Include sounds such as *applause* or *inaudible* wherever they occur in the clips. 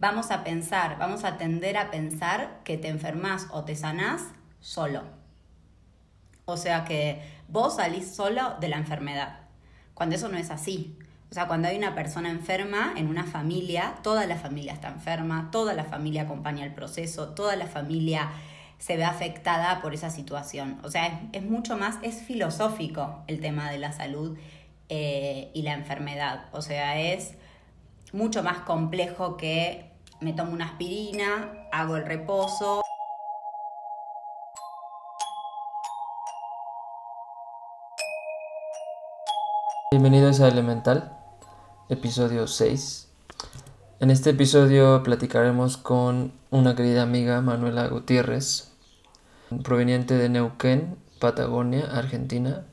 vamos a pensar, vamos a tender a pensar que te enfermas o te sanás solo. O sea que vos salís solo de la enfermedad, cuando eso no es así. O sea, cuando hay una persona enferma en una familia, toda la familia está enferma, toda la familia acompaña el proceso, toda la familia se ve afectada por esa situación. O sea, es, mucho más, es filosófico el tema de la salud eh, y la enfermedad. O sea, es mucho más complejo que me tomo una aspirina, hago el reposo. Bienvenidos a Elemental, episodio 6. En este episodio platicaremos con una querida amiga, Manuela Gutiérrez, proveniente de Neuquén, Patagonia, Argentina.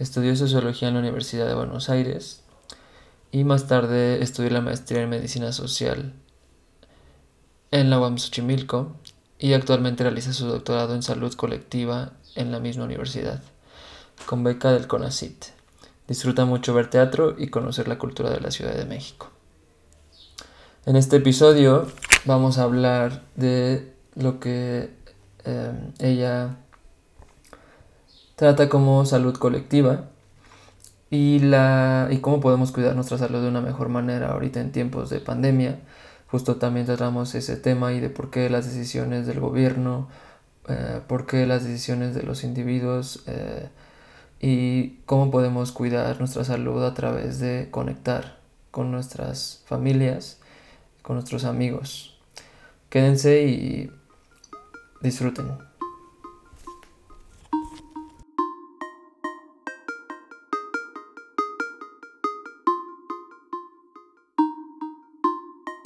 Estudió sociología en la Universidad de Buenos Aires y más tarde estudió la maestría en medicina social en la UAM Xochimilco y actualmente realiza su doctorado en salud colectiva en la misma universidad, con beca del CONACIT. Disfruta mucho ver teatro y conocer la cultura de la Ciudad de México. En este episodio vamos a hablar de lo que eh, ella trata como salud colectiva y, la, y cómo podemos cuidar nuestra salud de una mejor manera ahorita en tiempos de pandemia. Justo también tratamos ese tema y de por qué las decisiones del gobierno, eh, por qué las decisiones de los individuos eh, y cómo podemos cuidar nuestra salud a través de conectar con nuestras familias, con nuestros amigos. Quédense y disfruten.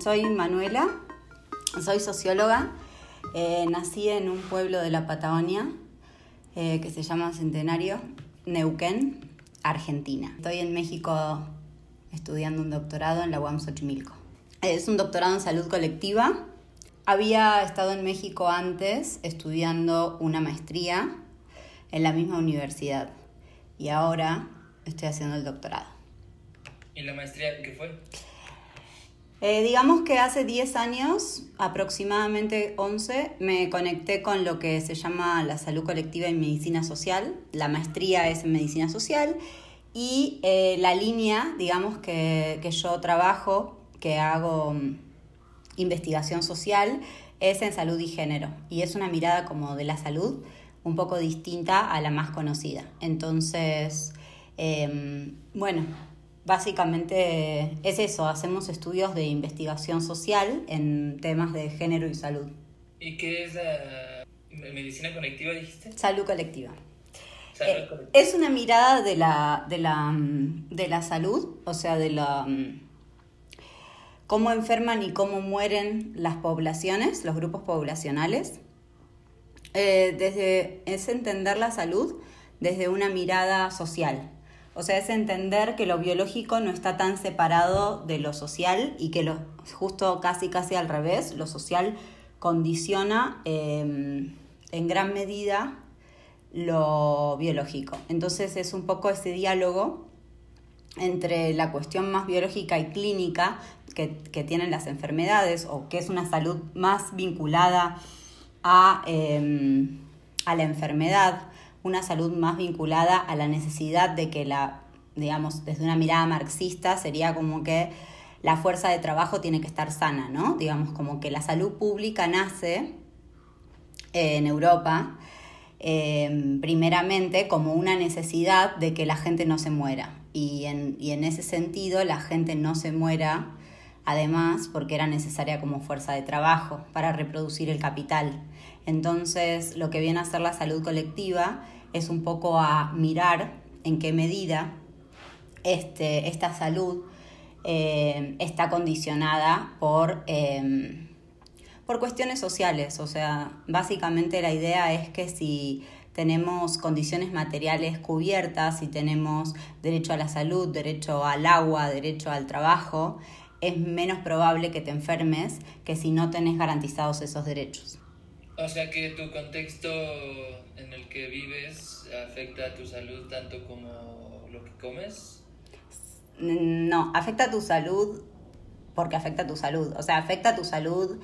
Soy Manuela, soy socióloga, eh, nací en un pueblo de la Patagonia eh, que se llama Centenario Neuquén, Argentina. Estoy en México estudiando un doctorado en la UAM Xochimilco. Es un doctorado en salud colectiva. Había estado en México antes estudiando una maestría en la misma universidad y ahora estoy haciendo el doctorado. ¿Y la maestría qué fue? Eh, digamos que hace 10 años, aproximadamente 11, me conecté con lo que se llama la salud colectiva en medicina social. La maestría es en medicina social y eh, la línea, digamos, que, que, yo trabajo, que hago mm, investigación social, es en salud y género. Y es una mirada como de la salud un poco distinta a la más conocida. Entonces, em, bueno, Básicamente es eso, hacemos estudios de investigación social en temas de género y salud. ¿Y qué es la medicina colectiva, dijiste? Salud colectiva. Eh, es una mirada de la, de, la, de la salud, o sea, de la cómo enferman y cómo mueren las poblaciones, los grupos poblacionales. Eh, desde, es entender la salud desde una mirada social, o sea, es entender que lo biológico no está tan separado de lo social y que lo, justo casi casi al revés, lo social condiciona em, en gran medida lo biológico. Entonces es un poco ese diálogo entre la cuestión más biológica y clínica que, tienen las enfermedades o que es una salud más vinculada a, em, a la enfermedad una salud más vinculada a la necesidad de que la, digamos, desde una mirada marxista sería como que la fuerza de trabajo tiene que estar sana, ¿no? Digamos, como que la salud pública nace eh, en Europa eh, primeramente como una necesidad de que la gente no se muera. Y en, y en ese sentido la gente no se muera, además, porque era necesaria como fuerza de trabajo para reproducir el capital. Entonces, lo que viene a ser la salud colectiva es un poco a mirar en qué medida este, esta salud eh, está condicionada por, em, por cuestiones sociales. O sea, básicamente la idea es que si tenemos condiciones materiales cubiertas, si tenemos derecho a la salud, derecho al agua, derecho al trabajo, es menos probable que te enfermes que si no tenés garantizados esos derechos. O sea que tu contexto en el que vives afecta a tu salud tanto como lo que comes. No, afecta a tu salud porque afecta a tu salud. O sea, afecta a tu salud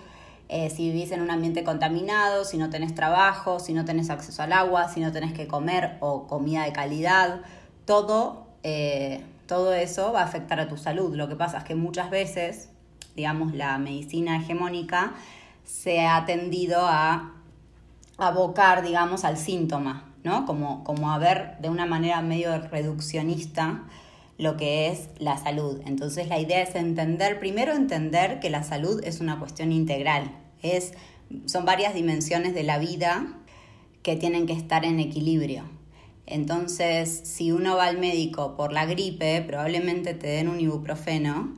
eh, si vivís en un ambiente contaminado, si no tenés trabajo, si no tenés acceso al agua, si no tenés que comer o comida de calidad. Todo, eh, todo eso va a afectar a tu salud. Lo que pasa es que muchas veces, digamos, la medicina hegemónica se ha tendido a abocar, digamos, al síntoma, ¿no? Como, como a ver de una manera medio reduccionista lo que es la salud. Entonces la idea es entender, primero entender que la salud es una cuestión integral, es, son varias dimensiones de la vida que tienen que estar en equilibrio. Entonces, si uno va al médico por la gripe, probablemente te den un ibuprofeno,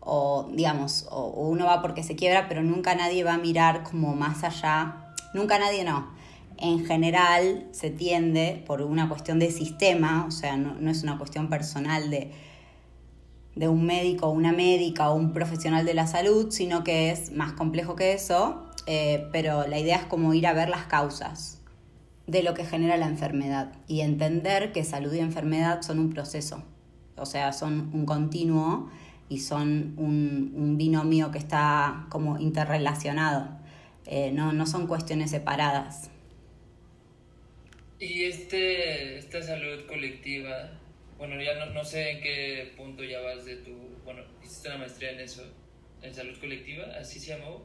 o digamos, o uno va porque se quiebra, pero nunca nadie va a mirar como más allá, nunca nadie no, en general se tiende por una cuestión de sistema, o sea, no, es una cuestión personal de, de un médico una médica o un profesional de la salud, sino que es más complejo que eso, eh, pero la idea es como ir a ver las causas de lo que genera la enfermedad y entender que salud y enfermedad son un proceso, o sea, son un continuo y son un, binomio que está como interrelacionado, eh, no, no son cuestiones separadas. Y este, esta salud colectiva, bueno, ya no, no sé en qué punto ya vas de tu, bueno, hiciste una maestría en eso, en salud colectiva, ¿así se llamó?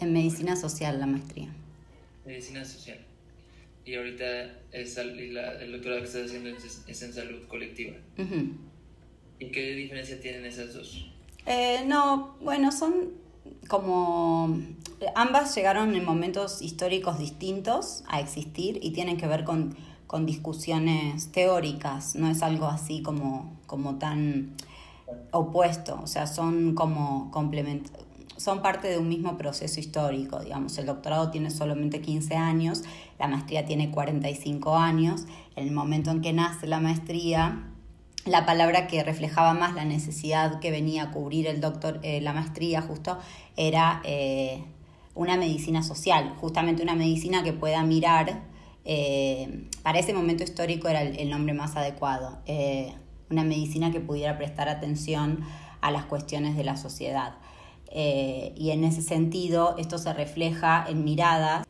en medicina social la maestría. Medicina social. Y ahorita es, y la, el doctorado que estás haciendo es, en salud colectiva. ¿Y qué diferencia tienen esas dos? Eh, no, bueno, son como ambas llegaron en momentos históricos distintos a existir y tienen que ver con, discusiones teóricas, no es algo así como, como tan opuesto, o sea, son como complement son parte de un mismo proceso histórico, digamos, el doctorado tiene solamente 15 años, la maestría tiene 45 años, en el momento en que nace la maestría, la palabra que reflejaba más la necesidad que venía a cubrir el doctor, eh, la maestría justo, era eh, una medicina social, justamente una medicina que pueda mirar, eh, para ese momento histórico era el, nombre más adecuado, una medicina que pudiera prestar atención a las cuestiones de la sociedad. y en ese sentido, esto se refleja en miradas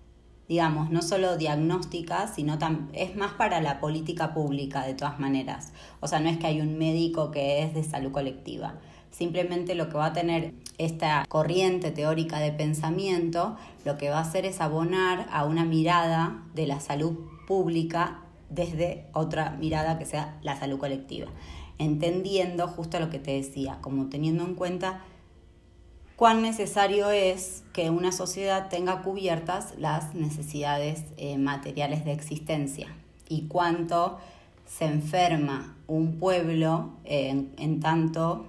digamos, no solo diagnóstica, sino es más para la política pública de todas maneras. O sea, no es que hay un médico que es de salud colectiva. Simplemente lo que va a tener esta corriente teórica de pensamiento, lo que va a hacer es abonar a una mirada de la salud pública desde otra mirada que sea la salud colectiva. Entendiendo justo lo que te decía, como teniendo en cuenta cuán necesario es que una sociedad tenga cubiertas las necesidades eh, materiales de existencia y cuánto se enferma un pueblo en, tanto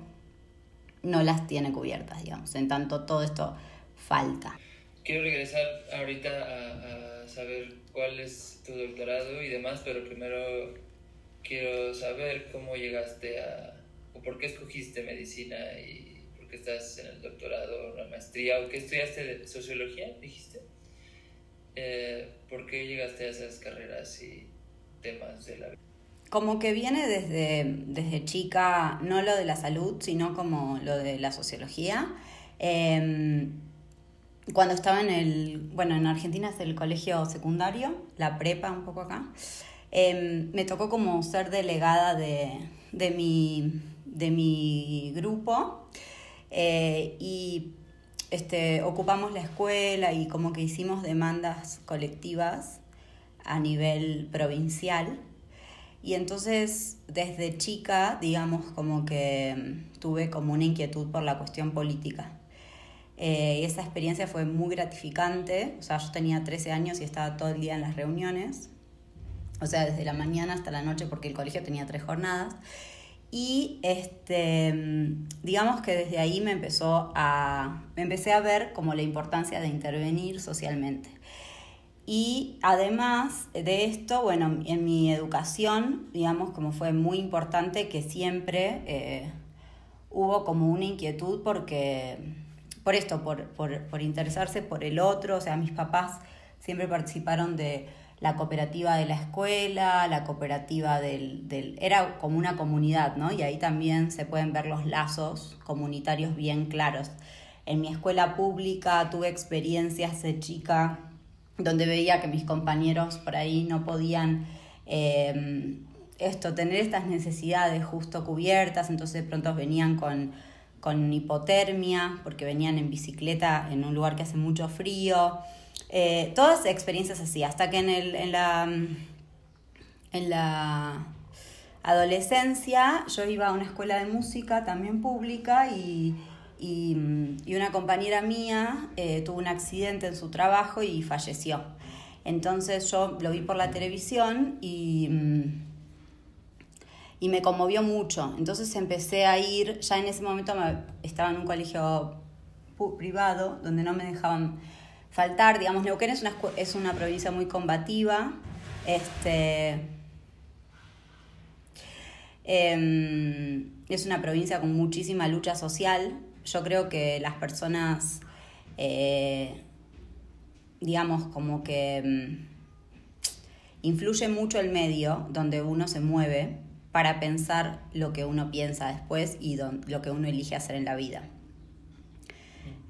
no las tiene cubiertas, digamos, en tanto todo esto falta. Quiero regresar ahorita a, a saber cuál es tu doctorado y demás, pero primero quiero saber cómo llegaste a, o por qué escogiste medicina y que estás en el doctorado, la maestría, o que estudiaste sociología, dijiste. Eh, ¿Por qué llegaste a esas carreras y temas de la vida? Como que viene desde, desde chica, no lo de la salud, sino como lo de la sociología. Em, cuando estaba en el, bueno, en Argentina es el colegio secundario, la prepa un poco acá, em, me tocó como ser delegada de, de, mi, de mi grupo eh, y este, ocupamos la escuela y como que hicimos demandas colectivas a nivel provincial. Y entonces desde chica, digamos, como que tuve como una inquietud por la cuestión política. Eh, esa experiencia fue muy gratificante. O sea, yo tenía 13 años y estaba todo el día en las reuniones. O sea, desde la mañana hasta la noche porque el colegio tenía tres jornadas. Y este, digamos que desde ahí me empezó a, me empecé a ver como la importancia de intervenir socialmente. Y además de esto, bueno, en mi educación, digamos, como fue muy importante que siempre eh, hubo como una inquietud porque, por esto, por, por, por interesarse por el otro, o sea, mis papás siempre participaron de la cooperativa de la escuela, la cooperativa del, del, Era como una comunidad, ¿no? Y ahí también se pueden ver los lazos comunitarios bien claros. En mi escuela pública tuve experiencias de chica donde veía que mis compañeros por ahí no podían eh, esto, tener estas necesidades justo cubiertas, entonces de pronto venían con, con hipotermia, porque venían en bicicleta en un lugar que hace mucho frío. Eh, todas experiencias así, hasta que en, el, en, la, en la adolescencia yo iba a una escuela de música también pública y, y, una compañera mía eh, tuvo un accidente en su trabajo y falleció. Entonces yo lo vi por la televisión y, y me conmovió mucho. Entonces empecé a ir, ya en ese momento estaba en un colegio privado donde no me dejaban faltar. Digamos, Neuquén es una, es una provincia muy combativa. Este, em, es una provincia con muchísima lucha social. Yo creo que las personas, eh, digamos, como que mm, influye mucho el medio donde uno se mueve para pensar lo que uno piensa después y lo que uno elige hacer en la vida.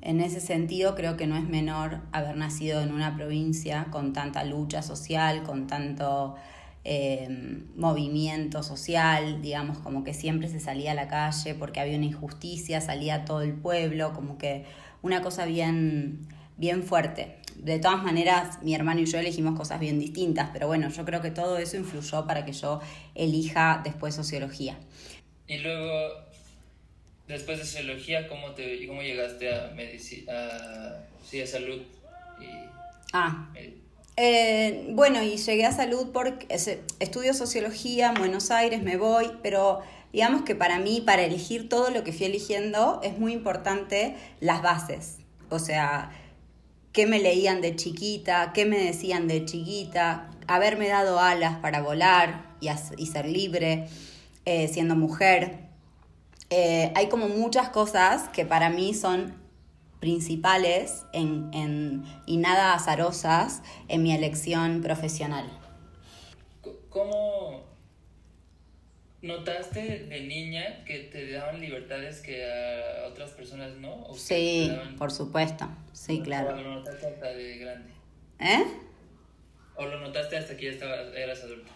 En ese sentido, creo que no es menor haber nacido en una provincia con tanta lucha social, con tanto eh, movimiento social, digamos, como que siempre se salía a la calle porque había una injusticia, salía todo el pueblo, como que una cosa bien, bien fuerte. De todas maneras, mi hermano y yo elegimos cosas bien distintas, pero bueno, yo creo que todo eso influyó para que yo elija después sociología. Y luego después de sociología, ¿cómo, te, cómo llegaste a, medicina, a, salud? ah. Eh, bueno, y llegué a salud porque estudio sociología en Buenos Aires, me voy, pero digamos que para mí, para elegir todo lo que fui eligiendo, es muy importante las bases. O sea, qué me leían de chiquita, qué me decían de chiquita, haberme dado alas para volar y, ser libre, eh, siendo mujer. Eh, hay como muchas cosas que para mí son principales en, y nada azarosas en mi elección profesional. ¿Cómo notaste de niña que te daban libertades que a otras personas no? sí, por supuesto, sí, claro. ¿O lo notaste hasta de grande? ¿Eh? ¿O lo notaste hasta que ya eras adulto?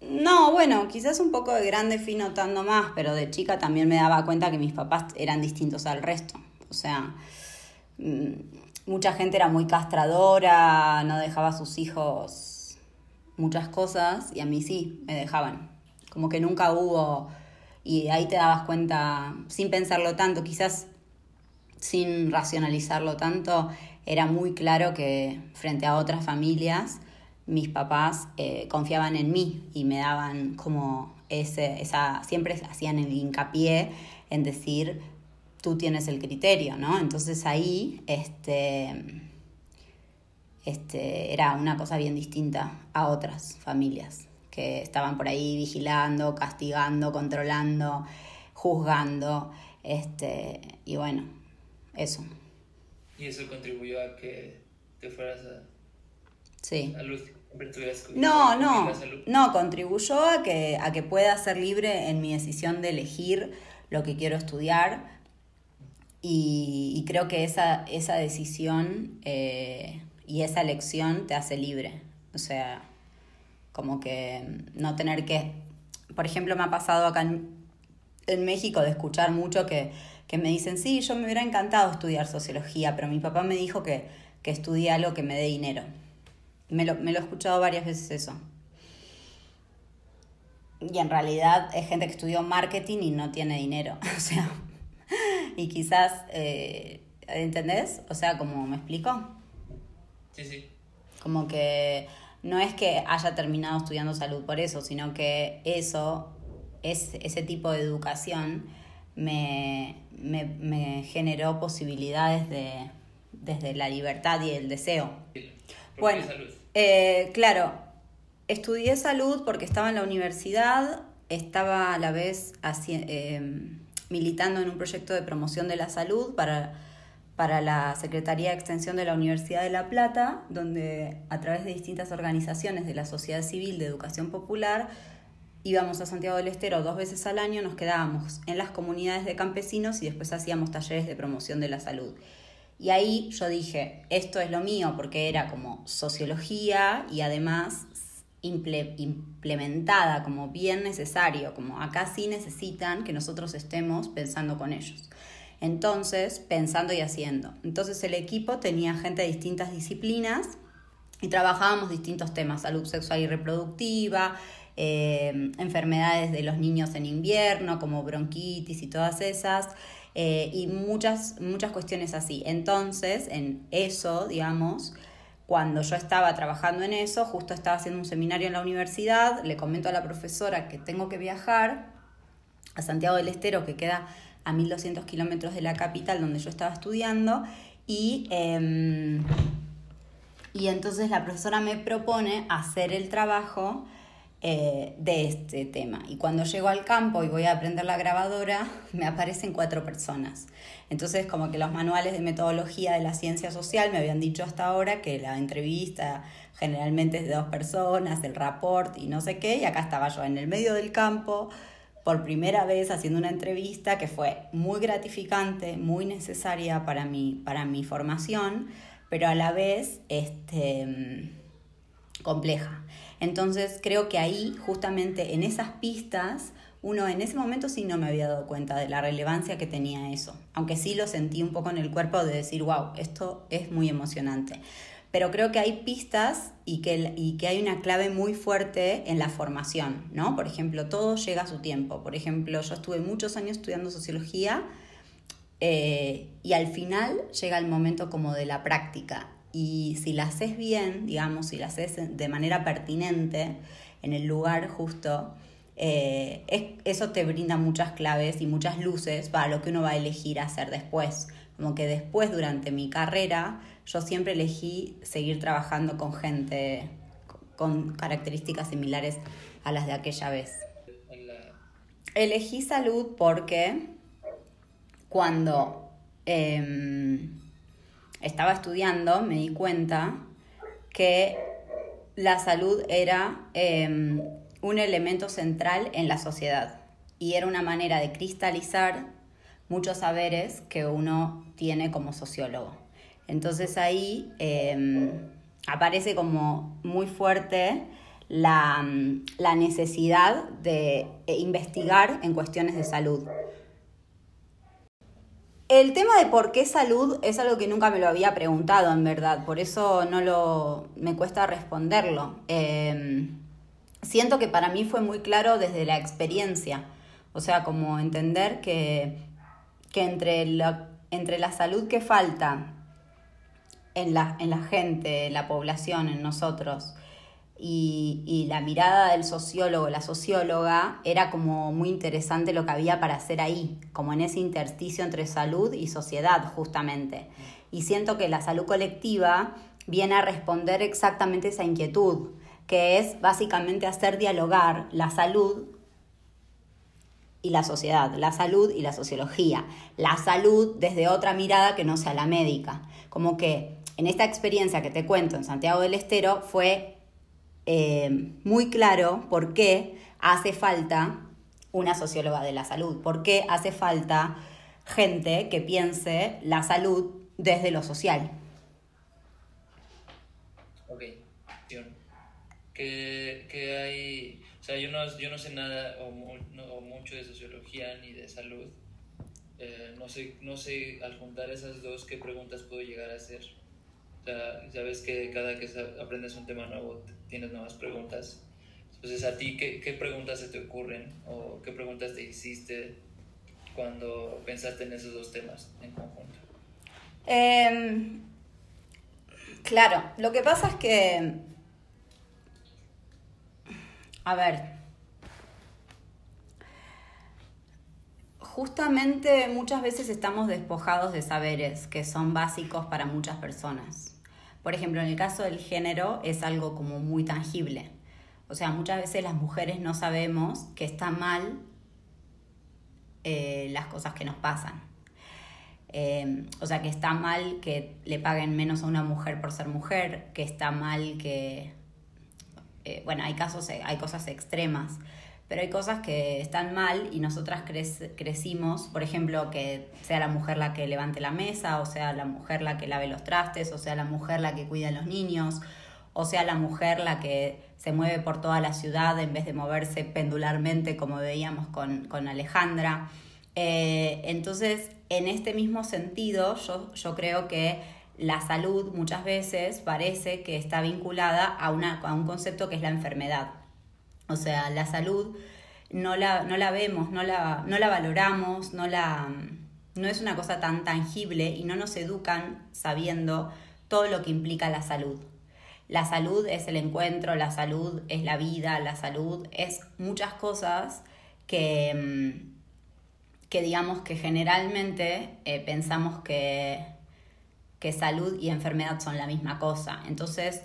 No, bueno, quizás un poco de grande fui notando más, pero de chica también me daba cuenta que mis papás eran distintos al resto. O sea, mm, mucha gente era muy castradora, no dejaba a sus hijos muchas cosas y a mí sí, me dejaban. Como que nunca hubo, y ahí te dabas cuenta, sin pensarlo tanto, quizás sin racionalizarlo tanto, era muy claro que frente a otras familias mis papás eh, confiaban en mí y me daban como ese, esa, siempre hacían el hincapié en decir, tú tienes el criterio, ¿no? Entonces ahí, este, este, era una cosa bien distinta a otras familias que estaban por ahí vigilando, castigando, controlando, juzgando, este, y bueno, eso. ¿Y eso contribuyó a que te fueras a, sí. a? No, no, no, contribuyó a que, a que pueda ser libre en mi decisión de elegir lo que quiero estudiar y, creo que esa, esa decisión eh, y esa elección te hace libre. O sea, como que no tener que, por ejemplo, me ha pasado acá en, México de escuchar mucho que, me dicen, sí, yo me hubiera encantado estudiar sociología, pero mi papá me dijo que, que estudie algo que me dé dinero. Me lo, me lo he escuchado varias veces eso. Y en realidad es gente que estudió marketing y no tiene dinero. *laughs* O sea, y quizás, eh, ¿entendés? O sea, como me explico. Sí, sí. Como que no es que haya terminado estudiando salud por eso, sino que eso, es, ese tipo de educación me, me, me generó posibilidades de, desde la libertad y el deseo. Bueno, eh, claro, estudié salud porque estaba en la universidad, estaba a la vez eh, militando en un proyecto de promoción de la salud para, para la Secretaría de Extensión de la Universidad de La Plata, donde a través de distintas organizaciones de la sociedad civil de educación popular íbamos a Santiago del Estero dos veces al año, nos quedábamos en las comunidades de campesinos y después hacíamos talleres de promoción de la salud. Y ahí yo dije, esto es lo mío, porque era como sociología y además implementada como bien necesario, como acá sí necesitan que nosotros estemos pensando con ellos. Entonces, pensando y haciendo. Entonces el equipo tenía gente de distintas disciplinas y trabajábamos distintos temas, salud sexual y reproductiva, eh, enfermedades de los niños en invierno, como bronquitis y todas esas, eh, y muchas, muchas cuestiones así. Entonces, en eso, digamos, cuando yo estaba trabajando en eso, justo estaba haciendo un seminario en la universidad, le comento a la profesora que tengo que viajar a Santiago del Estero, que queda a 1200 kilómetros de la capital donde yo estaba estudiando, y... Em, y entonces la profesora me propone hacer el trabajo eh, de este tema. Y cuando llego al campo y voy a aprender la grabadora, *laughs* me aparecen cuatro personas. Entonces, como que los manuales de metodología de la ciencia social me habían dicho hasta ahora que la entrevista generalmente es de dos personas, el rapport y no sé qué, y acá estaba yo en el medio del campo por primera vez haciendo una entrevista que fue muy gratificante, muy necesaria para mi, para mi formación, pero a la vez este, compleja. Entonces creo que ahí, justamente en esas pistas, uno en ese momento sí no me había dado cuenta de la relevancia que tenía eso, aunque sí lo sentí un poco en el cuerpo de decir, wow, esto es muy emocionante. Pero creo que hay pistas y que, y que hay una clave muy fuerte en la formación, ¿no? Por ejemplo, todo llega a su tiempo. Por ejemplo, yo estuve muchos años estudiando sociología eh, y al final llega el momento como de la práctica y si la haces bien, digamos, si la haces de manera pertinente, en el lugar justo, eh, eso te brinda muchas claves y muchas luces para lo que uno va a elegir hacer después. Como que después, durante mi carrera, yo siempre elegí seguir trabajando con gente con características similares a las de aquella vez. Elegí salud porque cuando em, estaba estudiando, me di cuenta que la salud era em, un elemento central en la sociedad y era una manera de cristalizar muchos saberes que uno tiene como sociólogo. Entonces ahí em, aparece como muy fuerte la necesidad de investigar en cuestiones de salud. El tema de por qué salud es algo que nunca me lo había preguntado, en verdad, por eso no lo me cuesta responderlo. Em, siento que para mí fue muy claro desde la experiencia, o sea, como entender que, que entre, la, entre la salud que falta en la, en la gente, la población, en nosotros, y, la mirada del sociólogo, la socióloga, era como muy interesante lo que había para hacer ahí, como en ese intersticio entre salud y sociedad justamente. Y siento que la salud colectiva viene a responder exactamente esa inquietud, que es básicamente hacer dialogar la salud y la sociedad, la salud y la sociología, la salud desde otra mirada que no sea la médica. Como que en esta experiencia que te cuento en Santiago del Estero fue eh, muy claro por qué hace falta una socióloga de la salud, por qué hace falta gente que piense la salud desde lo social. Ok, ¿Qué, qué hay? O sea, yo no, yo no sé nada o, mucho de sociología ni de salud. Eh, no, sé, no sé, al juntar esas dos, qué preguntas puedo llegar a hacer. O sea, ya ves que cada que aprendes un tema nuevo tienes nuevas preguntas. Entonces, ¿a ti qué, qué preguntas se te ocurren o qué preguntas te hiciste cuando pensaste en esos dos temas en conjunto? Em, claro, lo que pasa es que, a ver, justamente muchas veces estamos despojados de saberes que son básicos para muchas personas. Por ejemplo, en el caso del género es algo como muy tangible. O sea, muchas veces las mujeres no sabemos que está mal eh, las cosas que nos pasan. Eh, o sea, que está mal que le paguen menos a una mujer por ser mujer, que está mal que... Eh, bueno, hay casos, hay cosas extremas, pero hay cosas que están mal y nosotras crecimos, por ejemplo, que sea la mujer la que levante la mesa, o sea la mujer la que lave los trastes, o sea la mujer la que cuida a los niños, o sea la mujer la que se mueve por toda la ciudad en vez de moverse pendularmente como veíamos con, con Alejandra. Eh, entonces, en este mismo sentido, yo, yo creo que la salud muchas veces parece que está vinculada a, una, a un concepto que es la enfermedad. O sea, la salud no la, no la vemos, no la, no la valoramos, no, la, no es una cosa tan tangible y no nos educan sabiendo todo lo que implica la salud. La salud es el encuentro, la salud es la vida, la salud es muchas cosas que, que digamos que generalmente eh, pensamos que, que salud y enfermedad son la misma cosa. Entonces,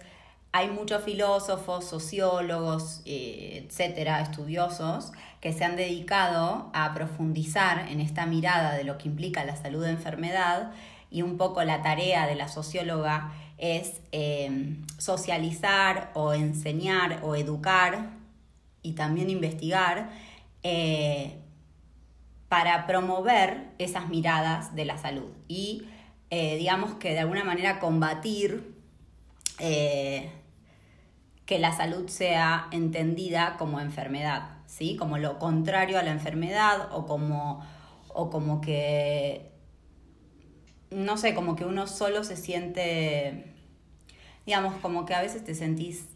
hay muchos filósofos, sociólogos, eh, etcétera, estudiosos, que se han dedicado a profundizar en esta mirada de lo que implica la salud de enfermedad y un poco la tarea de la socióloga es eh, socializar o enseñar o educar y también investigar eh, para promover esas miradas de la salud y digamos que de alguna manera combatir que la salud sea entendida como enfermedad, ¿sí? como lo contrario a la enfermedad o como, o como que no sé, como que uno solo se siente, digamos, como que a veces te sentís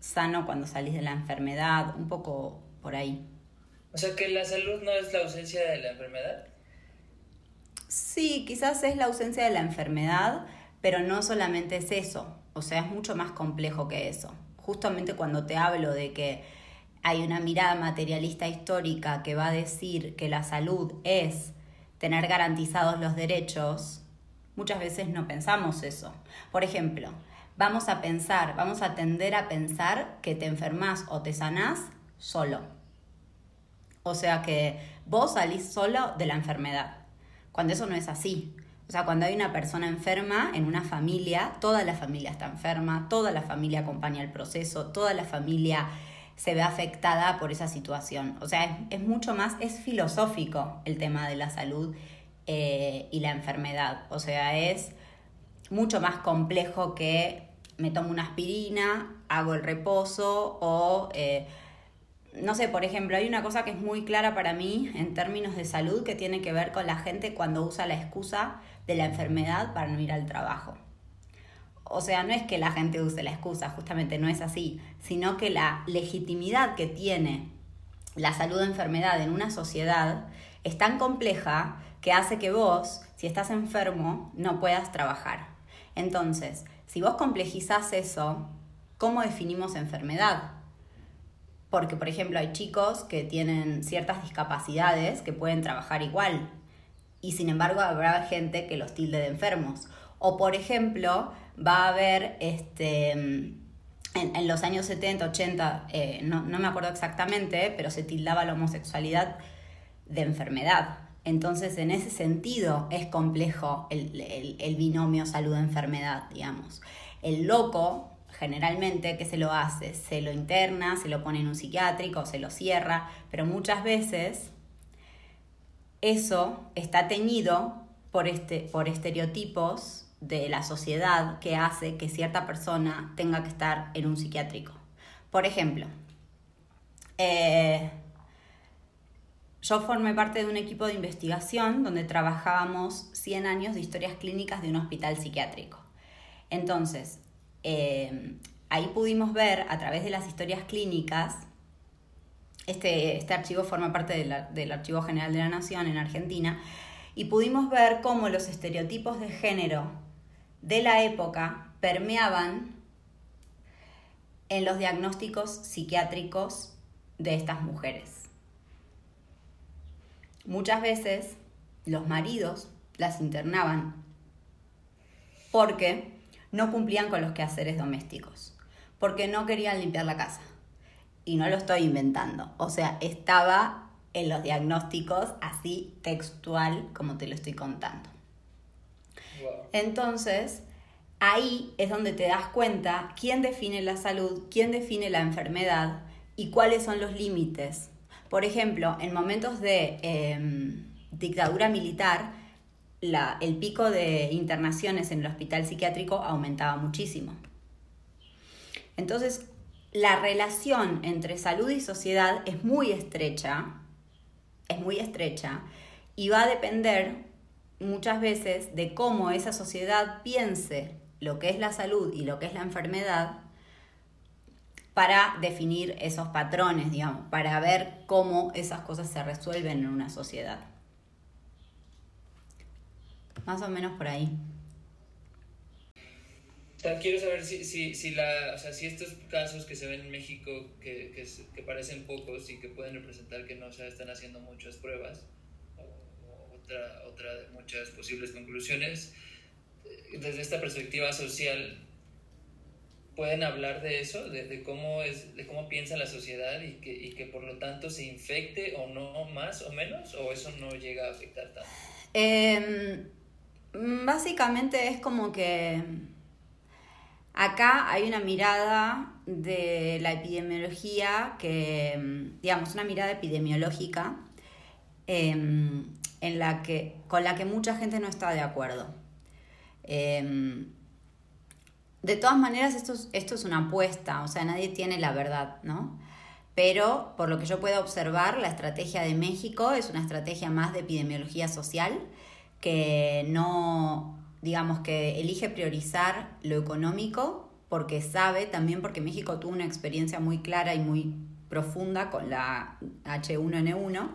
sano cuando salís de la enfermedad, un poco por ahí. O sea que la salud no es la ausencia de la enfermedad. Sí, quizás es la ausencia de la enfermedad, pero no solamente es eso, o sea, es mucho más complejo que eso. Justamente cuando te hablo de que hay una mirada materialista histórica que va a decir que la salud es tener garantizados los derechos, Muchas veces no pensamos eso. Por ejemplo, vamos a pensar, vamos a tender a pensar que te enfermas o te sanás solo. O sea que vos salís solo de la enfermedad, cuando eso no es así. O sea, cuando hay una persona enferma en una familia, toda la familia está enferma, toda la familia acompaña el proceso, toda la familia se ve afectada por esa situación. O sea, es, mucho más, es filosófico el tema de la salud eh, y la enfermedad. O sea, es mucho más complejo que me tomo una aspirina, hago el reposo o, eh, no sé, por ejemplo, hay una cosa que es muy clara para mí en términos de salud que tiene que ver con la gente cuando usa la excusa de la enfermedad para no ir al trabajo. O sea, no es que la gente use la excusa, justamente no es así, sino que la legitimidad que tiene la salud de enfermedad en una sociedad es tan compleja que hace que vos, si estás enfermo, no puedas trabajar. Entonces, si vos complejizás eso, ¿cómo definimos enfermedad? Porque, por ejemplo, hay chicos que tienen ciertas discapacidades que pueden trabajar igual y sin embargo habrá gente que los tilde de enfermos. O, por ejemplo, va a haber este, en, los años 70, 80, eh, no, no me acuerdo exactamente, pero se tildaba la homosexualidad de enfermedad. Entonces, en ese sentido, es complejo el, binomio salud-enfermedad, digamos. El loco, generalmente, ¿qué se lo hace? Se lo interna, se lo pone en un psiquiátrico, se lo cierra, pero muchas veces eso está teñido por, este, por estereotipos de la sociedad que hace que cierta persona tenga que estar en un psiquiátrico. Por ejemplo, eh, yo formé parte de un equipo de investigación donde trabajábamos 100 años de historias clínicas de un hospital psiquiátrico. Entonces, eh, ahí pudimos ver a través de las historias clínicas, este, este archivo forma parte del Archivo General de la Nación en Argentina, y pudimos ver cómo los estereotipos de género de la época permeaban en los diagnósticos psiquiátricos de estas mujeres. Muchas veces los maridos las internaban porque no cumplían con los quehaceres domésticos, porque no querían limpiar la casa. Y no lo estoy inventando, o sea, estaba en los diagnósticos así textual como te lo estoy contando. Entonces, ahí es donde te das cuenta quién define la salud, quién define la enfermedad y cuáles son los límites. Por ejemplo, en momentos de em, dictadura militar, el pico de internaciones en el hospital psiquiátrico aumentaba muchísimo. Entonces, la relación entre salud y sociedad es muy estrecha, es muy estrecha, y va a depender muchas veces de cómo esa sociedad piense lo que es la salud y lo que es la enfermedad para definir esos patrones, digamos, para ver cómo esas cosas se resuelven en una sociedad. Más o menos por ahí. Quiero saber si, si, si, la, o sea, si estos casos que se ven en México, que, que, que, parecen pocos y que pueden representar que no se están haciendo muchas pruebas, o, otra, otra de muchas posibles conclusiones, eh, desde esta perspectiva social, pueden hablar de eso, de, de, cómo, es, de cómo piensa la sociedad y que, y que por lo tanto se infecte o no más o menos, o eso no llega a afectar tanto. Eh, básicamente es como que Acá hay una mirada de la epidemiología que, digamos, una mirada epidemiológica em, en la que, con la que mucha gente no está de acuerdo. Em, de todas maneras, esto es, esto es una apuesta, o sea, nadie tiene la verdad, ¿no? Pero por lo que yo puedo observar, la estrategia de México es una estrategia más de epidemiología social que no, digamos que elige priorizar lo económico porque sabe, también porque México tuvo una experiencia muy clara y muy profunda con la H1N1.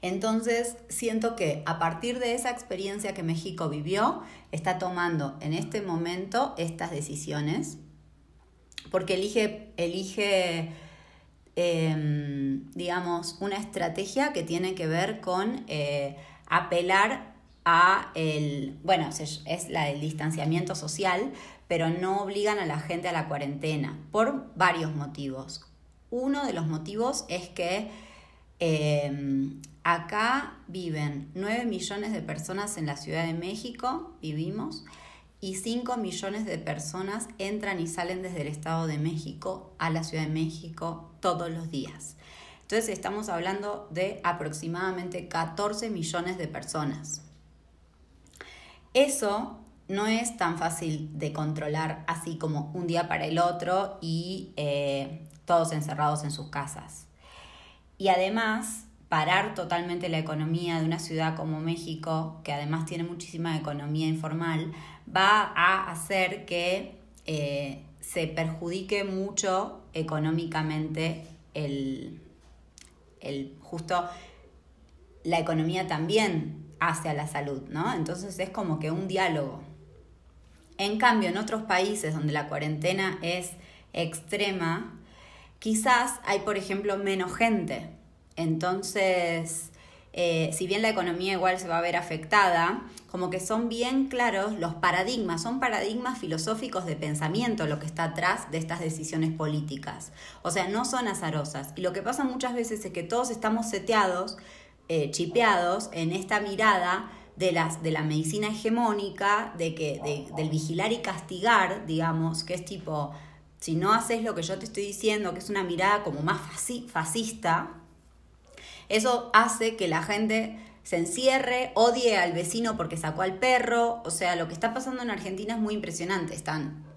Entonces siento que a partir de esa experiencia que México vivió, está tomando en este momento estas decisiones, porque elige, elige em, digamos, una estrategia que tiene que ver con eh, apelar a el, bueno, es la del distanciamiento social, pero no obligan a la gente a la cuarentena por varios motivos. Uno de los motivos es que em, acá viven 9 millones de personas en la Ciudad de México, vivimos, y 5 millones de personas entran y salen desde el Estado de México a la Ciudad de México todos los días. Entonces estamos hablando de aproximadamente 14 millones de personas. Eso no es tan fácil de controlar así como un día para el otro y eh, todos encerrados en sus casas. Y además, parar totalmente la economía de una ciudad como México, que además tiene muchísima economía informal, va a hacer que eh, se perjudique mucho económicamente el, el justo la economía también hacia la salud, ¿no? Entonces es como que un diálogo. En cambio, en otros países donde la cuarentena es extrema, quizás hay, por ejemplo, menos gente. Entonces, eh, si bien la economía igual se va a ver afectada, como que son bien claros los paradigmas, son paradigmas filosóficos de pensamiento lo que está atrás de estas decisiones políticas. O sea, no son azarosas. Y lo que pasa muchas veces es que todos estamos seteados eh, chipeados en esta mirada de, las, de la medicina hegemónica, de que, del vigilar y castigar, digamos, que es tipo, si no haces lo que yo te estoy diciendo, que es una mirada como más fascista, eso hace que la gente se encierre, odie al vecino porque sacó al perro, o sea, lo que está pasando en Argentina es muy impresionante, están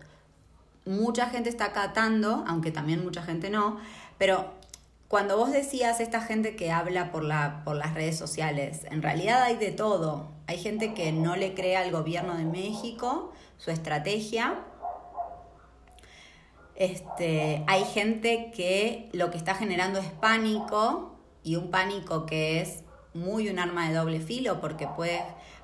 mucha gente está acatando, aunque también mucha gente no, pero cuando vos decías esta gente que habla por, la, por las redes sociales, en realidad hay de todo. Hay gente que no le cree al gobierno de México, su estrategia. Este, hay gente que lo que está generando es pánico y un pánico que es muy un arma de doble filo porque puede,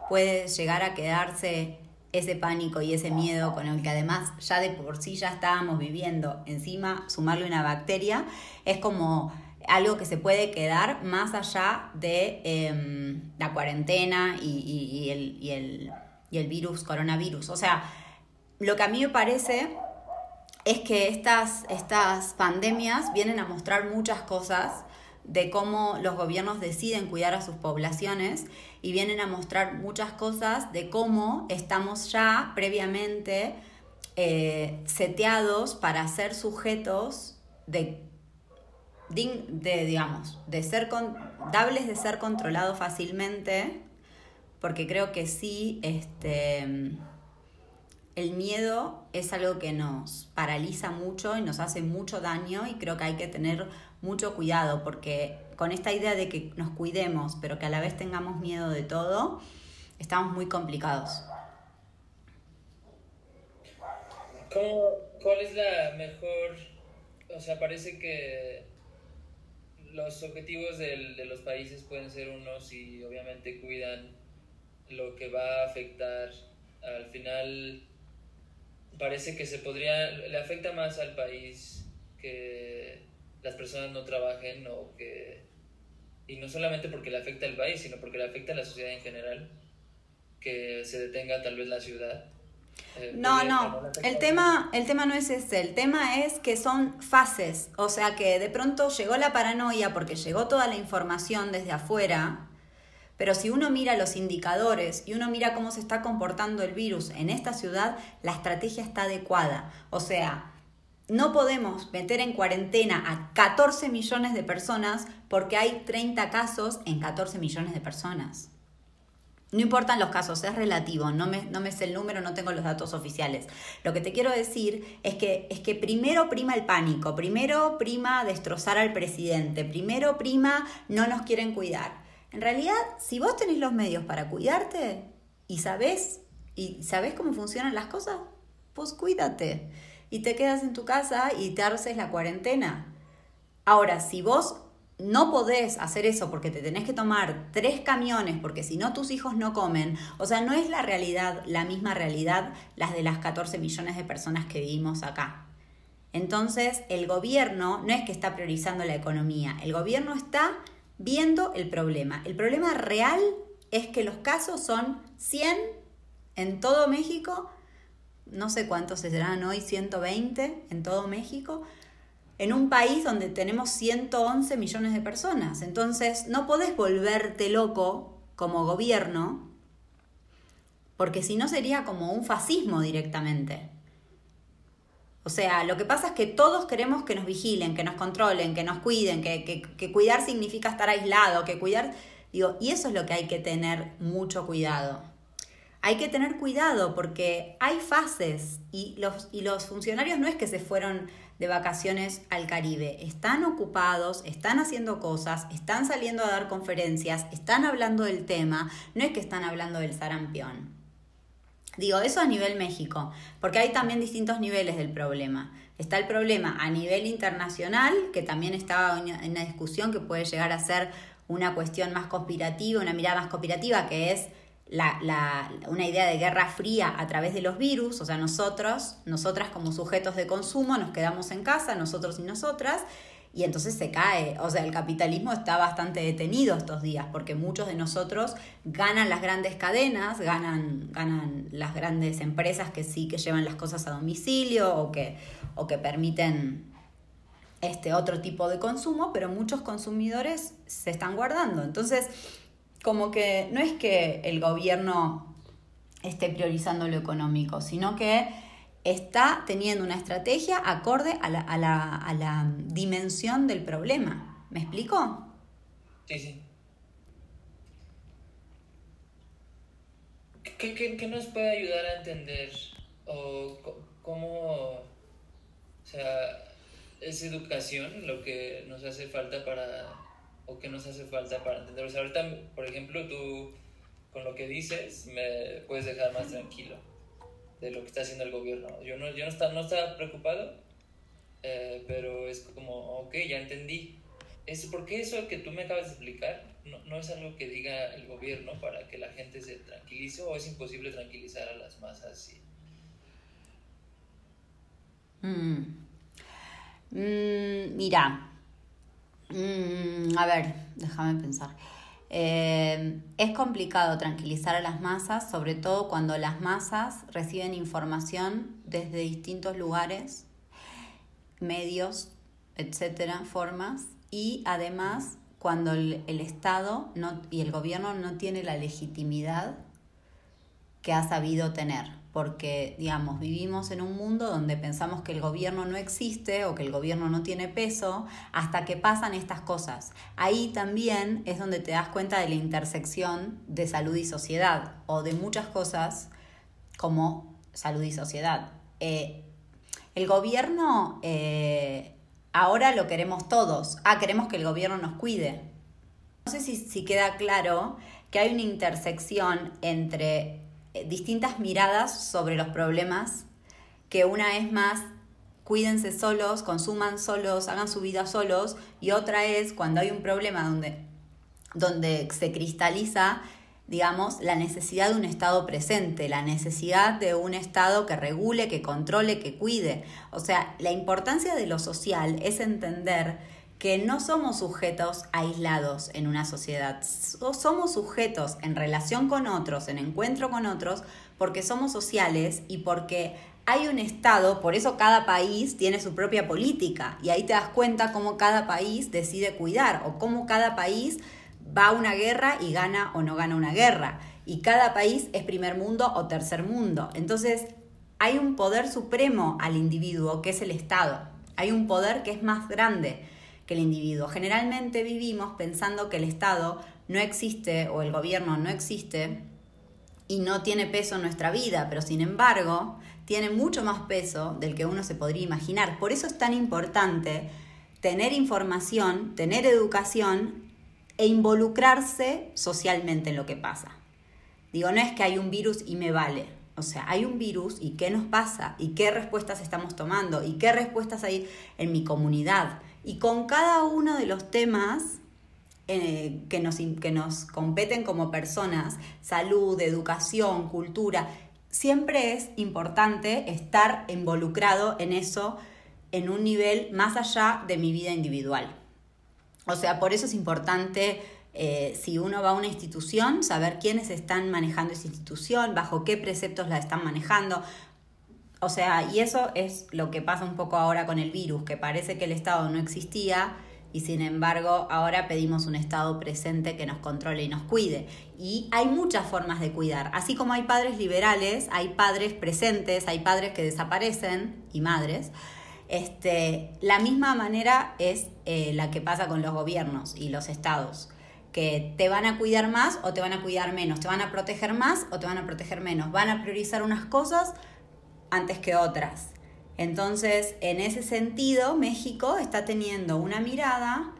puede llegar a quedarse ese pánico y ese miedo con el que además ya de por sí ya estábamos viviendo, encima sumarle una bacteria, es como algo que se puede quedar más allá de em, la cuarentena y, el, y, el, y el virus, coronavirus. O sea, lo que a mí me parece es que estas, estas pandemias vienen a mostrar muchas cosas de cómo los gobiernos deciden cuidar a sus poblaciones y vienen a mostrar muchas cosas de cómo estamos ya previamente eh, seteados para ser sujetos de, de digamos, de ser dables de ser controlados fácilmente, porque creo que sí, este el miedo es algo que nos paraliza mucho y nos hace mucho daño y creo que hay que tener mucho cuidado porque con esta idea de que nos cuidemos pero que a la vez tengamos miedo de todo, estamos muy complicados. ¿Cuál es la mejor? O sea, parece que los objetivos de los países pueden ser unos y obviamente cuidan lo que va a afectar al final parece que se podría, le afecta más al país que las personas no trabajen o que, y no solamente porque le afecta al país, sino porque le afecta a la sociedad en general, que se detenga tal vez la ciudad. Eh, no, no, el tema, el tema no es ese, el tema es que son fases, o sea que de pronto llegó la paranoia porque llegó toda la información desde afuera pero si uno mira los indicadores y uno mira cómo se está comportando el virus en esta ciudad, la estrategia está adecuada. O sea, no podemos meter en cuarentena a 14 millones de personas porque hay 30 casos en 14 millones de personas. No importan los casos, es relativo, no me, no me sé el número, no tengo los datos oficiales. Lo que te quiero decir es que, es que primero prima el pánico, primero prima destrozar al presidente, primero prima no nos quieren cuidar. En realidad, si vos tenés los medios para cuidarte y sabés, y sabés cómo funcionan las cosas, pues cuídate. Y te quedas en tu casa y te haces la cuarentena. Ahora, si vos no podés hacer eso porque te tenés que tomar tres camiones porque si no tus hijos no comen, o sea, no es la realidad, la misma realidad, las de las 14 millones de personas que vivimos acá. Entonces, el gobierno no es que está priorizando la economía, el gobierno está viendo el problema. El problema real es que los casos son 100 en todo México, no sé cuántos serán hoy, 120 en todo México, en un país donde tenemos 111 millones de personas. Entonces, no podés volverte loco como gobierno, porque si no sería como un fascismo directamente. O sea, lo que pasa es que todos queremos que nos vigilen, que nos controlen, que nos cuiden, que, cuidar significa estar aislado, que cuidar, digo, y eso es lo que hay que tener mucho cuidado. Hay que tener cuidado porque hay fases y los, y los funcionarios no es que se fueron de vacaciones al Caribe, están ocupados, están haciendo cosas, están saliendo a dar conferencias, están hablando del tema, no es que están hablando del sarampión. Digo, eso a nivel México, porque hay también distintos niveles del problema. Está el problema a nivel internacional, que también estaba en una discusión que puede llegar a ser una cuestión más conspirativa, una mirada más conspirativa, que es la, una idea de guerra fría a través de los virus, o sea, nosotros, nosotras como sujetos de consumo, nos quedamos en casa, nosotros y nosotras, y entonces se cae. O sea, el capitalismo está bastante detenido estos días porque muchos de nosotros ganan las grandes cadenas, ganan, ganan las grandes empresas que sí que llevan las cosas a domicilio o que, o que permiten este otro tipo de consumo, pero muchos consumidores se están guardando. Entonces, como que no es que el gobierno esté priorizando lo económico, sino que está teniendo una estrategia acorde a la, a la, a la dimensión del problema. ¿Me explico? Sí, sí. ¿Qué, qué, nos puede ayudar a entender o cómo, o sea, es educación lo que nos hace falta para, o qué nos hace falta para entender? O sea, ahorita, por ejemplo, tú con lo que dices me puedes dejar más tranquilo de lo que está haciendo el gobierno. Yo no, yo no, estaba, no estaba preocupado, eh, pero es como, ok, ya entendí. Es, ¿Por qué eso que tú me acabas de explicar no, no, es algo que diga el gobierno para que la gente se tranquilice o es imposible tranquilizar a las masas así? Mm. Mm, mira, mm, a ver, déjame pensar. Eh, es complicado tranquilizar a las masas, sobre todo cuando las masas reciben información desde distintos lugares, medios, etcétera, formas, y además cuando el, Estado no, y el gobierno no tiene la legitimidad que ha sabido tener, porque, digamos, vivimos en un mundo donde pensamos que el gobierno no existe o que el gobierno no tiene peso hasta que pasan estas cosas. Ahí también es donde te das cuenta de la intersección de salud y sociedad o de muchas cosas como salud y sociedad. Eh, el gobierno eh, ahora lo queremos todos. Ah, queremos que el gobierno nos cuide. No sé si, queda claro que hay una intersección entre distintas miradas sobre los problemas, que una es más cuídense solos, consuman solos, hagan su vida solos, y otra es cuando hay un problema donde, donde se cristaliza digamos, la necesidad de un Estado presente, la necesidad de un Estado que regule, que controle, que cuide. O sea, la importancia de lo social es entender que no somos sujetos aislados en una sociedad, somos sujetos en relación con otros, en encuentro con otros, porque somos sociales y porque hay un Estado, por eso cada país tiene su propia política y ahí te das cuenta cómo cada país decide cuidar o cómo cada país va a una guerra y gana o no gana una guerra. Y cada país es primer mundo o tercer mundo. Entonces hay un poder supremo al individuo, que es el Estado. Hay un poder que es más grande que el individuo. Generalmente vivimos pensando que el Estado no existe o el gobierno no existe y no tiene peso en nuestra vida, pero sin embargo tiene mucho más peso del que uno se podría imaginar. Por eso es tan importante tener información, tener educación e involucrarse socialmente en lo que pasa. Digo, no es que hay un virus y me vale. O sea, hay un virus y qué nos pasa y qué respuestas estamos tomando y qué respuestas hay en mi comunidad. Y con cada uno de los temas eh, que, nos, que nos competen como personas, salud, educación, cultura, siempre es importante estar involucrado en eso en un nivel más allá de mi vida individual. O sea, por eso es importante, eh, si uno va a una institución, saber quiénes están manejando esa institución, bajo qué preceptos la están manejando. O sea, y eso es lo que pasa un poco ahora con el virus, que parece que el Estado no existía y sin embargo ahora pedimos un Estado presente que nos controle y nos cuide. Y hay muchas formas de cuidar. Así como hay padres liberales, hay padres presentes, hay padres que desaparecen y madres. Este, la misma manera es eh, la que pasa con los gobiernos y los estados, que te van a cuidar más o te van a cuidar menos, te van a proteger más o te van a proteger menos, van a priorizar unas cosas antes que otras. Entonces, en ese sentido, México está teniendo una mirada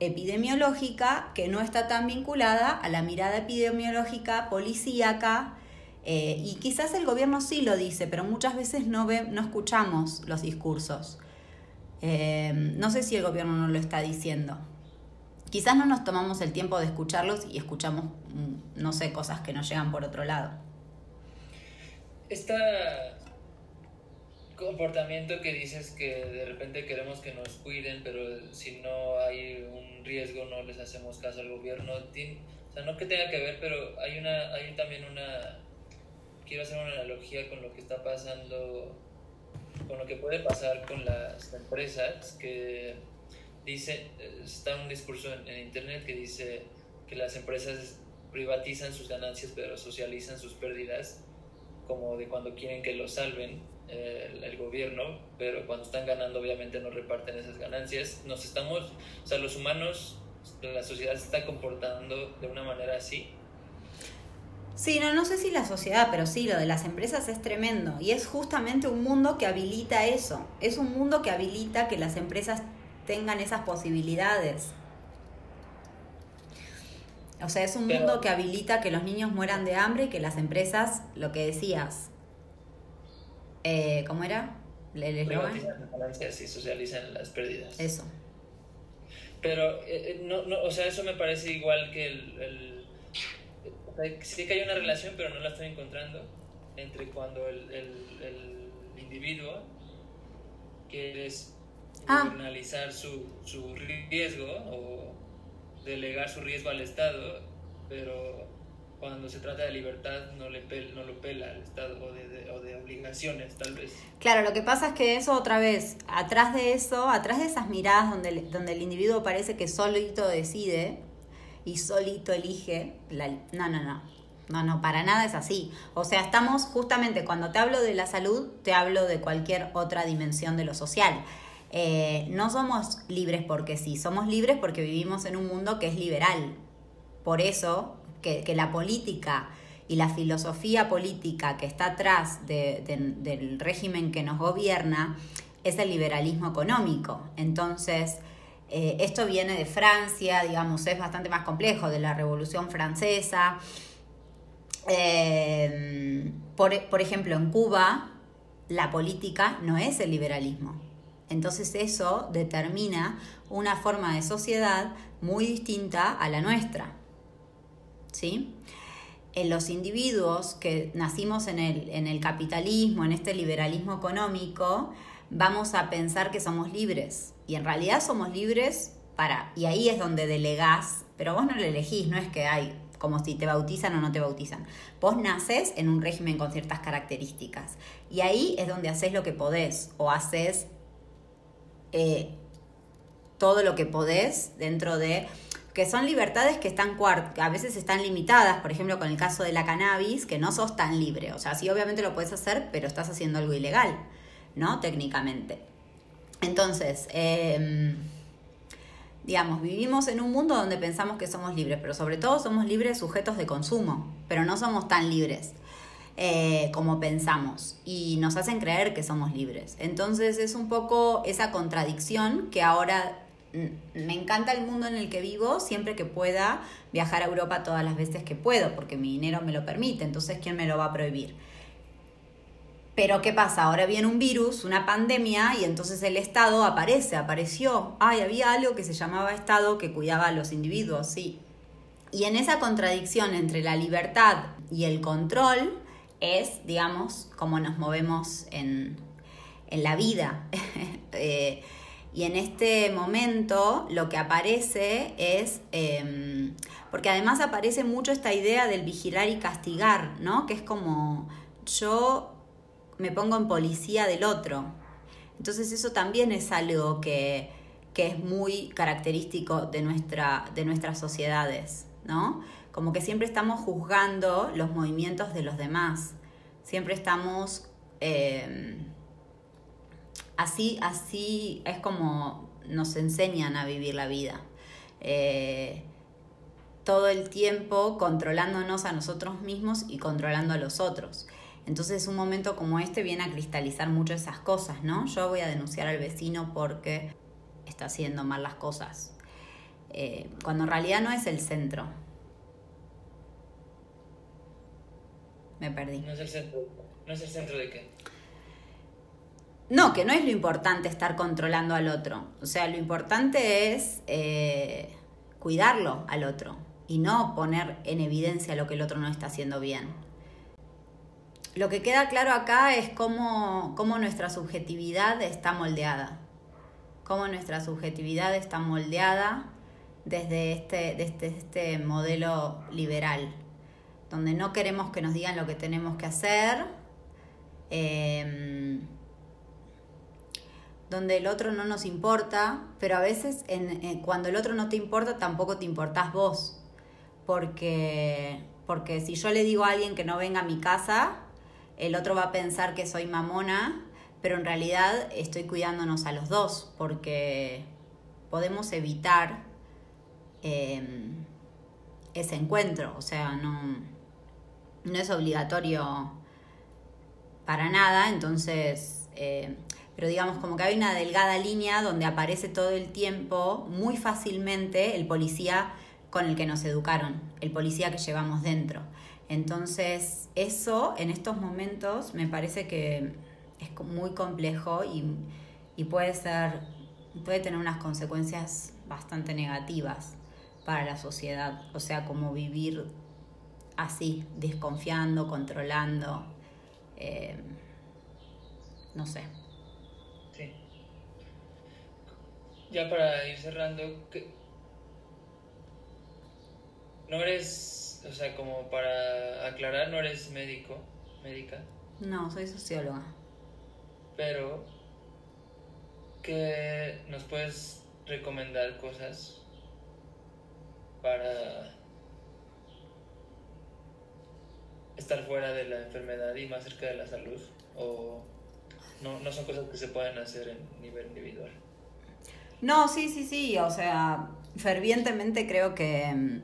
epidemiológica que no está tan vinculada a la mirada epidemiológica policíaca eh, y quizás el gobierno sí lo dice, pero muchas veces no, ve, no escuchamos los discursos. Eh, no sé si el gobierno no lo está diciendo. Quizás no nos tomamos el tiempo de escucharlos y escuchamos, mm, no sé, cosas que nos llegan por otro lado. Este comportamiento que dices que de repente queremos que nos cuiden, pero si no hay un riesgo no les hacemos caso al gobierno. O sea, no que tenga que ver, pero hay, una, hay también una quiero hacer una analogía con lo que está pasando, con lo que puede pasar con las empresas, que dice, está un discurso en, internet que dice que las empresas privatizan sus ganancias pero socializan sus pérdidas, como de cuando quieren que lo salven el gobierno, pero cuando están ganando obviamente no reparten esas ganancias. Nos estamos, o sea, los humanos, la sociedad se está comportando de una manera así Sí, no, no sé si la sociedad, pero sí, lo de las empresas es tremendo. Y es justamente un mundo que habilita eso. Es un mundo que habilita que las empresas tengan esas posibilidades. O sea, es un mundo que habilita que los niños mueran de hambre y que las empresas, lo que decías, eh, ¿cómo era? ¿Le, Privatizan las ganancias y socializan las pérdidas. Eso. Pero, eh, eh, no, no, o sea, eso me parece igual que el sí que hay una relación, pero no la estoy encontrando entre cuando el, el, individuo quiere ah. su, su riesgo o delegar su riesgo al Estado, pero cuando se trata de libertad no, le no lo pela al Estado o de, o de obligar naciones, tal vez. Claro, lo que pasa es que eso otra vez, atrás de eso, atrás de esas miradas donde, donde el individuo parece que solito decide y solito elige, la, no, no, no, no, no, para nada es así. O sea, estamos justamente cuando te hablo de la salud, te hablo de cualquier otra dimensión de lo social. Eh, no somos libres porque sí, somos libres porque vivimos en un mundo que es liberal. Por eso que, la política y la filosofía política que está atrás del régimen que nos gobierna es el liberalismo económico. Entonces, eh, esto viene de Francia, digamos, es bastante más complejo, de la Revolución Francesa. Eh, por, por ejemplo, en Cuba, la política no es el liberalismo. Entonces eso determina una forma de sociedad muy distinta a la nuestra. ¿Sí? En los individuos que nacimos en el, en el capitalismo, en este liberalismo económico, vamos a pensar que somos libres. Y en realidad somos libres para, y ahí es donde delegás, pero vos no lo elegís, no es que hay como si te bautizan o no te bautizan. Vos naces en un régimen con ciertas características y ahí es donde haces lo que podés o haces eh, todo lo que podés dentro de que son libertades que están a veces están limitadas, por ejemplo, con el caso de la cannabis, que no sos tan libre. O sea, sí, obviamente lo puedes hacer, pero estás haciendo algo ilegal, ¿no? Técnicamente. Entonces, em, digamos, vivimos en un mundo donde pensamos que somos libres, pero sobre todo somos libres sujetos de consumo, pero no somos tan libres. Eh, como pensamos y nos hacen creer que somos libres. Entonces es un poco esa contradicción que ahora me encanta el mundo en el que vivo siempre que pueda viajar a Europa todas las veces que puedo, porque mi dinero me lo permite, entonces ¿quién me lo va a prohibir? Pero ¿qué pasa? Ahora viene un virus, una pandemia, y entonces el Estado aparece, apareció. Ay, había algo que se llamaba Estado que cuidaba a los individuos, sí. Y en esa contradicción entre la libertad y el control, es, digamos, cómo nos movemos en, la vida. *laughs* Eh, y en este momento lo que aparece es, em, porque además aparece mucho esta idea del vigilar y castigar, ¿no? Que es como yo me pongo en policía del otro. Entonces eso también es algo que, que es muy característico de, nuestra, de nuestras sociedades, ¿no? como que siempre estamos juzgando los movimientos de los demás, siempre estamos... Eh, así, así es como nos enseñan a vivir la vida. Eh, todo el tiempo controlándonos a nosotros mismos y controlando a los otros. Entonces un momento como este viene a cristalizar mucho esas cosas, ¿no? Yo voy a denunciar al vecino porque está haciendo mal las cosas. Eh, cuando en realidad no es el centro, Me perdí. No es el centro. ¿No es el centro de qué? No, que no es lo importante estar controlando al otro. O sea, lo importante es eh, cuidarlo al otro y no poner en evidencia lo que el otro no está haciendo bien. Lo que queda claro acá es cómo, cómo nuestra subjetividad está moldeada. Cómo nuestra subjetividad está moldeada desde este, desde este modelo liberal donde no queremos que nos digan lo que tenemos que hacer, em, donde el otro no nos importa, pero a veces cuando el otro no te importa tampoco te importás vos, porque, porque si yo le digo a alguien que no venga a mi casa, el otro va a pensar que soy mamona, pero en realidad estoy cuidándonos a los dos, porque podemos evitar em, ese encuentro, o sea, no no es obligatorio para nada, entonces, eh, pero digamos como que hay una delgada línea donde aparece todo el tiempo muy fácilmente el policía con el que nos educaron, el policía que llevamos dentro. Entonces, eso en estos momentos me parece que es muy complejo y, y puede ser, puede tener unas consecuencias bastante negativas para la sociedad, o sea, como vivir así, desconfiando, controlando, eh, no sé. Sí. Ya para ir cerrando, no eres, o sea, como para aclarar, no eres médico, médica. No, soy socióloga. Pero, ¿qué nos puedes recomendar cosas para estar fuera de la enfermedad y más cerca de la salud? ¿O no, no son cosas que se pueden hacer en nivel individual? No, sí, sí, sí, o sea, fervientemente creo que,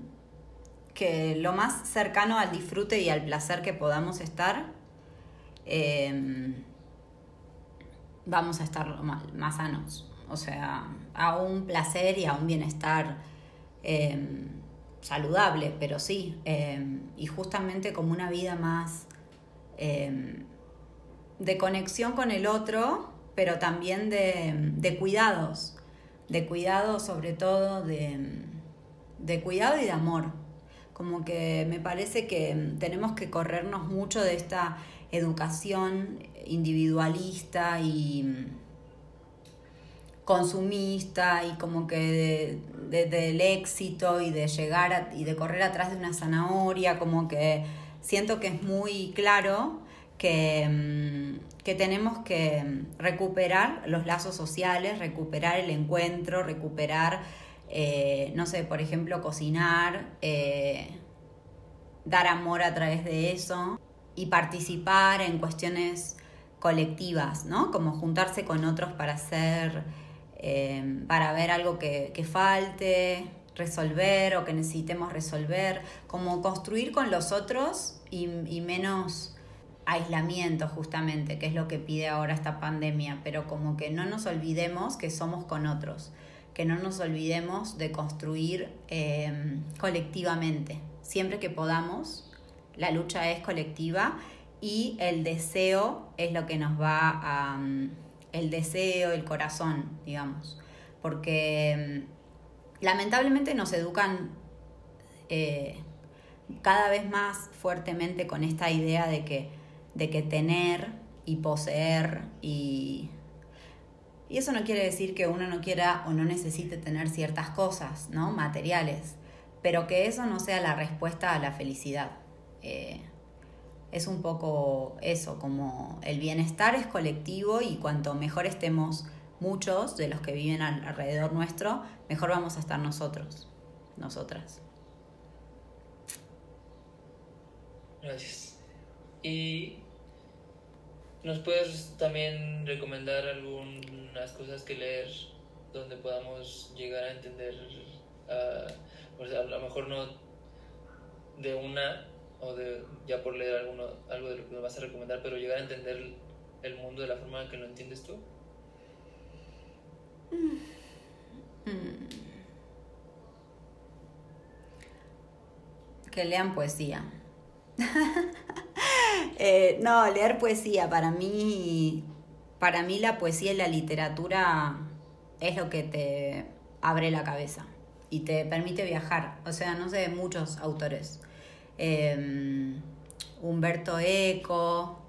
que lo más cercano al disfrute y al placer que podamos estar, em, vamos a estar más, más, sanos. O sea, a un placer y a un bienestar em, saludable, pero sí, em, y justamente como una vida más de conexión con el otro, pero también de, de cuidados de cuidado sobre todo, de, cuidado y de amor. Como que me parece que tenemos que corrernos mucho de esta educación individualista y consumista y como que del éxito y de llegar y de correr atrás de una zanahoria, como que siento que es muy claro que, mm, que, tenemos que recuperar los lazos sociales, recuperar el encuentro, recuperar, eh, no sé, por ejemplo, cocinar, eh, dar amor a través de eso y participar en cuestiones colectivas, ¿no? Como juntarse con otros para hacer, eh, para ver algo que, que falte, resolver o que necesitemos resolver, como construir con los otros y menos aislamiento justamente, que es lo que pide ahora esta pandemia, pero como que no nos olvidemos que somos con otros, que no nos olvidemos de construir em, colectivamente. Siempre que podamos, la lucha es colectiva y el deseo es lo que nos va a... Mm, el deseo, el corazón, digamos, porque em, lamentablemente nos educan eh, cada vez más fuertemente con esta idea de que de que tener y poseer y... Y eso no quiere decir que uno no quiera o no necesite tener ciertas cosas, ¿no? Materiales, pero que eso no sea la respuesta a la felicidad. Eh, es un poco eso, como el bienestar es colectivo y cuanto mejor estemos muchos de los que viven alrededor nuestro, mejor vamos a estar nosotros, nosotras. Gracias. ¿Y nos puedes también recomendar algunas cosas que leer donde podamos llegar a entender, uh, a lo mejor no de una o de ya por leer alguno, algo de lo que nos vas a recomendar, pero llegar a entender el mundo de la forma que lo entiendes tú? Mm. Que lean poesía. *laughs* Eh, no, leer poesía, para mí, para mí la poesía y la literatura es lo que te abre la cabeza y te permite viajar. O sea, no sé, muchos autores. Em, Humberto Eco,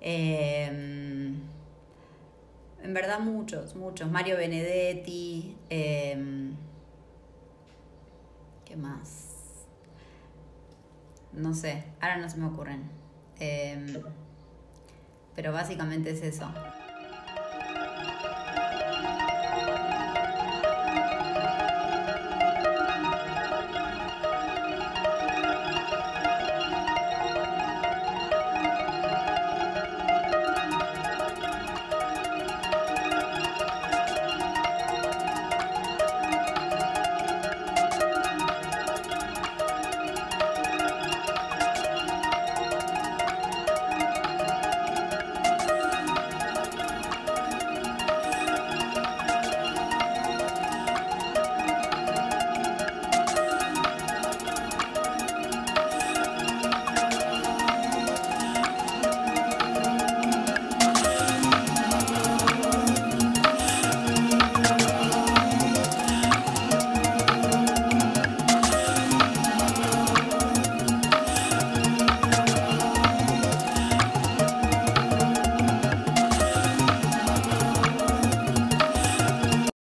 em, en verdad muchos, muchos. Mario Benedetti, em, ¿qué más? No sé, ahora no se me ocurren. Em, pero básicamente es eso.